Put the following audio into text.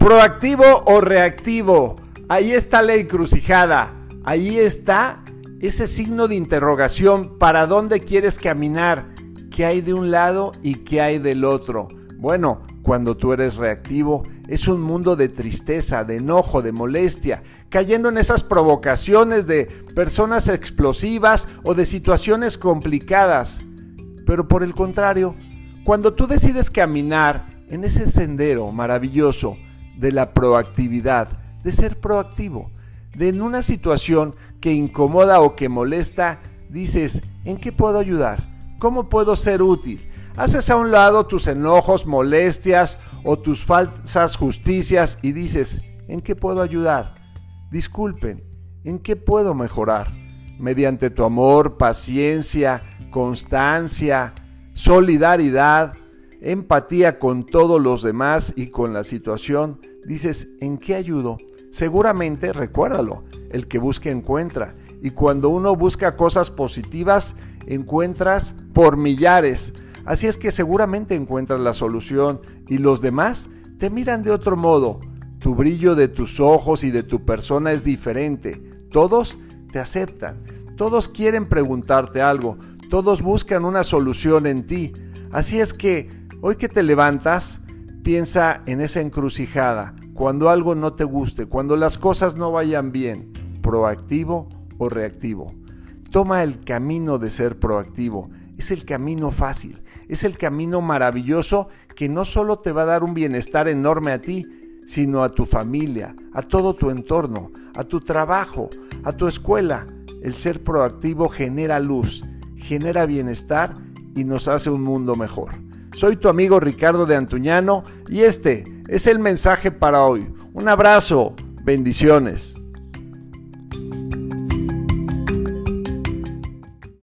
Proactivo o reactivo. Ahí está la encrucijada. Ahí está ese signo de interrogación. ¿Para dónde quieres caminar? ¿Qué hay de un lado y qué hay del otro? Bueno, cuando tú eres reactivo, es un mundo de tristeza, de enojo, de molestia, cayendo en esas provocaciones de personas explosivas o de situaciones complicadas. Pero por el contrario, cuando tú decides caminar en ese sendero maravilloso de la proactividad, de ser proactivo, de en una situación que incomoda o que molesta, dices, ¿en qué puedo ayudar? ¿Cómo puedo ser útil? Haces a un lado tus enojos, molestias o tus falsas justicias y dices, ¿en qué puedo ayudar? Disculpen, ¿en qué puedo mejorar? Mediante tu amor, paciencia, constancia, solidaridad, empatía con todos los demás y con la situación, dices, ¿en qué ayudo? Seguramente, recuérdalo, el que busca encuentra. Y cuando uno busca cosas positivas, encuentras por millares. Así es que seguramente encuentras la solución y los demás te miran de otro modo. Tu brillo de tus ojos y de tu persona es diferente. Todos te aceptan. Todos quieren preguntarte algo. Todos buscan una solución en ti. Así es que hoy que te levantas, piensa en esa encrucijada. Cuando algo no te guste, cuando las cosas no vayan bien, proactivo o reactivo. Toma el camino de ser proactivo. Es el camino fácil, es el camino maravilloso que no solo te va a dar un bienestar enorme a ti, sino a tu familia, a todo tu entorno, a tu trabajo, a tu escuela. El ser proactivo genera luz, genera bienestar y nos hace un mundo mejor. Soy tu amigo Ricardo de Antuñano y este es el mensaje para hoy. Un abrazo, bendiciones.